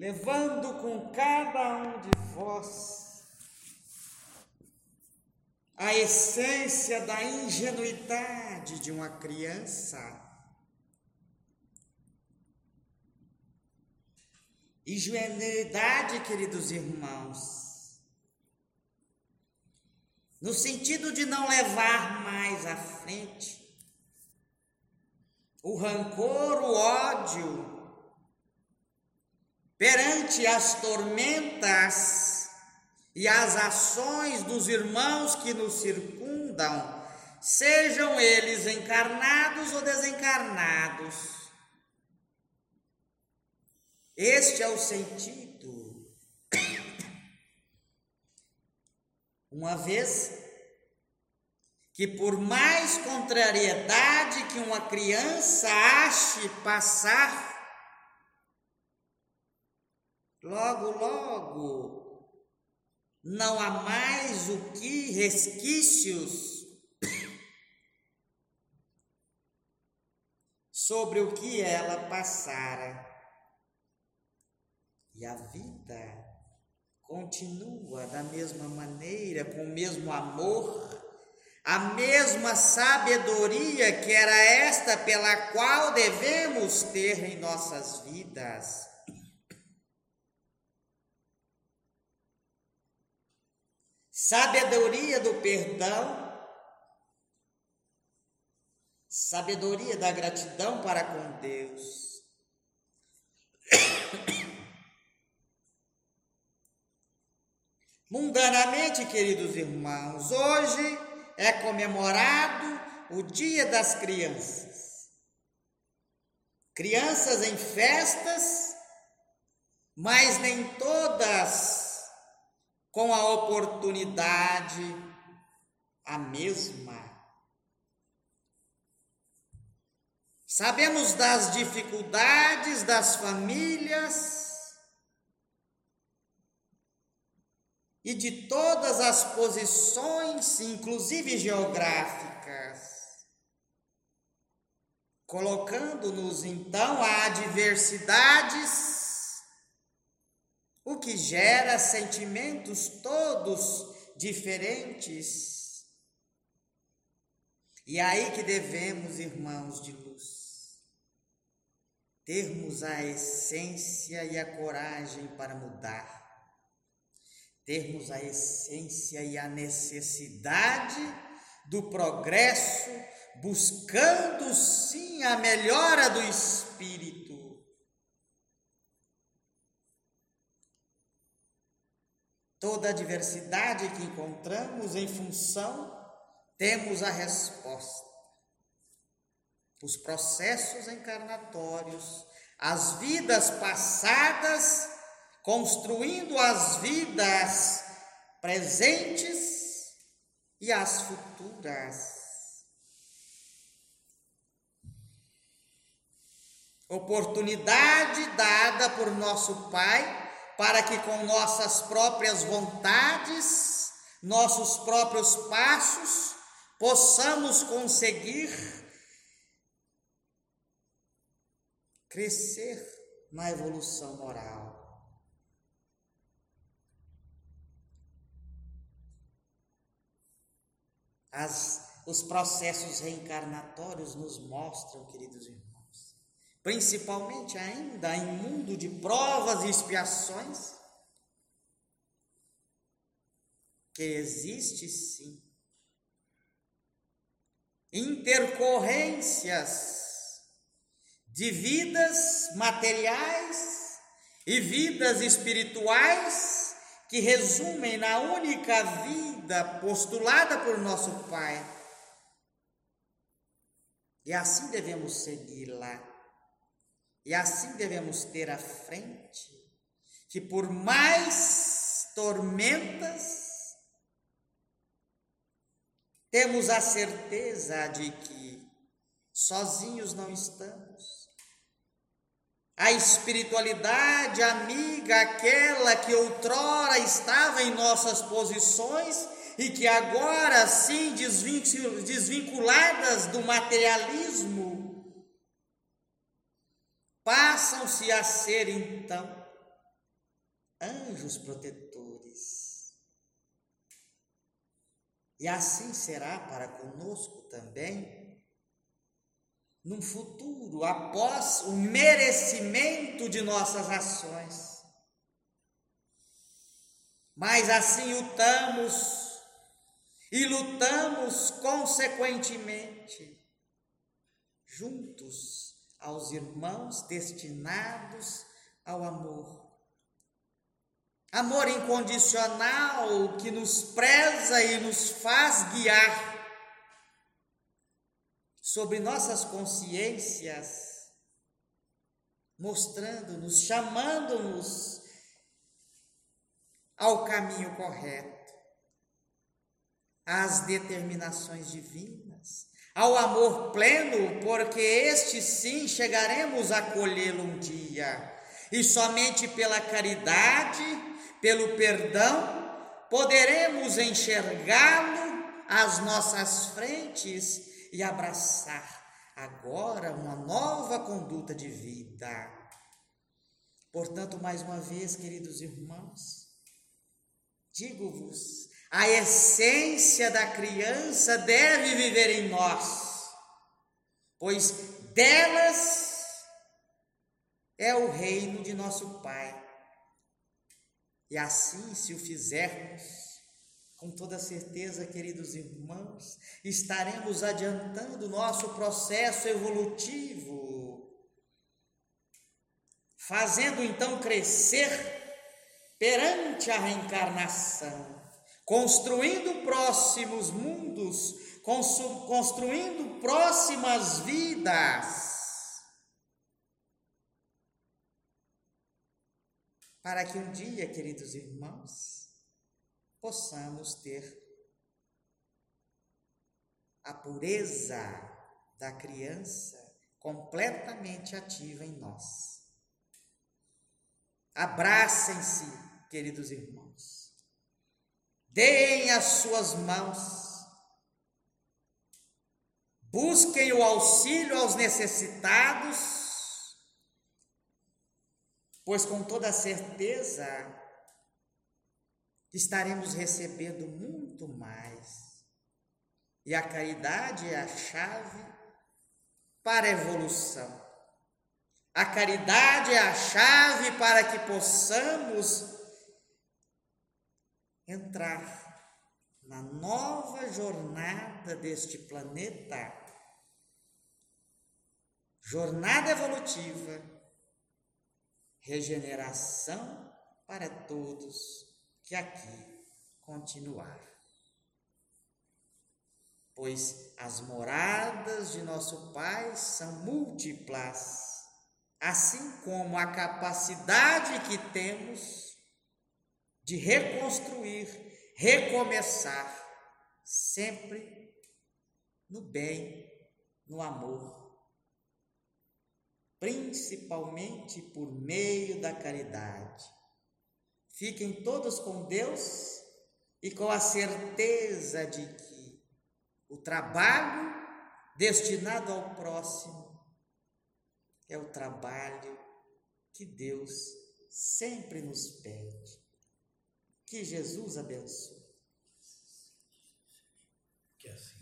levando com cada um de vós a essência da ingenuidade de uma criança. Ingenuidade, queridos irmãos, no sentido de não levar mais à frente o rancor, o ódio, perante as tormentas e as ações dos irmãos que nos circundam, sejam eles encarnados ou desencarnados. Este é o sentido. Uma vez que, por mais contrariedade que uma criança ache passar Logo, logo, não há mais o que resquícios sobre o que ela passara. E a vida continua da mesma maneira, com o mesmo amor, a mesma sabedoria que era esta pela qual devemos ter em nossas vidas. Sabedoria do perdão, sabedoria da gratidão para com Deus. Mundanamente, queridos irmãos, hoje é comemorado o Dia das Crianças. Crianças em festas, mas nem todas com a oportunidade a mesma. Sabemos das dificuldades das famílias e de todas as posições, inclusive geográficas, colocando-nos então a adversidades que gera sentimentos todos diferentes. E aí que devemos, irmãos de luz, termos a essência e a coragem para mudar, termos a essência e a necessidade do progresso, buscando sim a melhora do espírito Toda a diversidade que encontramos em função, temos a resposta. Os processos encarnatórios, as vidas passadas, construindo as vidas presentes e as futuras. Oportunidade dada por nosso Pai para que com nossas próprias vontades, nossos próprios passos, possamos conseguir crescer na evolução moral. As, os processos reencarnatórios nos mostram, queridos irmãos, principalmente ainda em mundo de provas e expiações, que existe sim. Intercorrências de vidas materiais e vidas espirituais que resumem na única vida postulada por nosso Pai. E assim devemos seguir lá e assim devemos ter à frente que por mais tormentas, temos a certeza de que sozinhos não estamos. A espiritualidade amiga, aquela que outrora estava em nossas posições e que agora sim desvinculadas do materialismo, passam-se a ser então anjos protetores. E assim será para conosco também, num futuro, após o merecimento de nossas ações. Mas assim lutamos e lutamos consequentemente, juntos aos irmãos destinados ao amor. Amor incondicional que nos preza e nos faz guiar sobre nossas consciências, mostrando-nos, chamando-nos ao caminho correto, às determinações divinas, ao amor pleno, porque este sim chegaremos a colhê-lo um dia, e somente pela caridade pelo perdão, poderemos enxergá-lo às nossas frentes e abraçar agora uma nova conduta de vida. Portanto, mais uma vez, queridos irmãos, digo-vos, a essência da criança deve viver em nós, pois delas é o reino de nosso Pai. E assim, se o fizermos, com toda certeza, queridos irmãos, estaremos adiantando nosso processo evolutivo, fazendo então crescer perante a reencarnação, construindo próximos mundos, construindo próximas vidas para que um dia, queridos irmãos, possamos ter a pureza da criança completamente ativa em nós. Abracem-se, queridos irmãos. Deem as suas mãos. Busquem o auxílio aos necessitados pois com toda certeza estaremos recebendo muito mais. E a caridade é a chave para a evolução. A caridade é a chave para que possamos entrar na nova jornada deste planeta, jornada evolutiva regeneração para todos que aqui continuar. Pois as moradas de nosso Pai são múltiplas, assim como a capacidade que temos de reconstruir, recomeçar, sempre no bem, no amor principalmente por meio da caridade. Fiquem todos com Deus e com a certeza de que o trabalho destinado ao próximo é o trabalho que Deus sempre nos pede. Que Jesus abençoe. Que assim